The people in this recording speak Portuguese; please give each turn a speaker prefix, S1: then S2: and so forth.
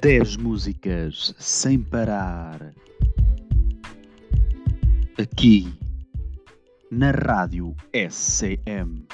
S1: Dez músicas sem parar. Aqui na Rádio SCM.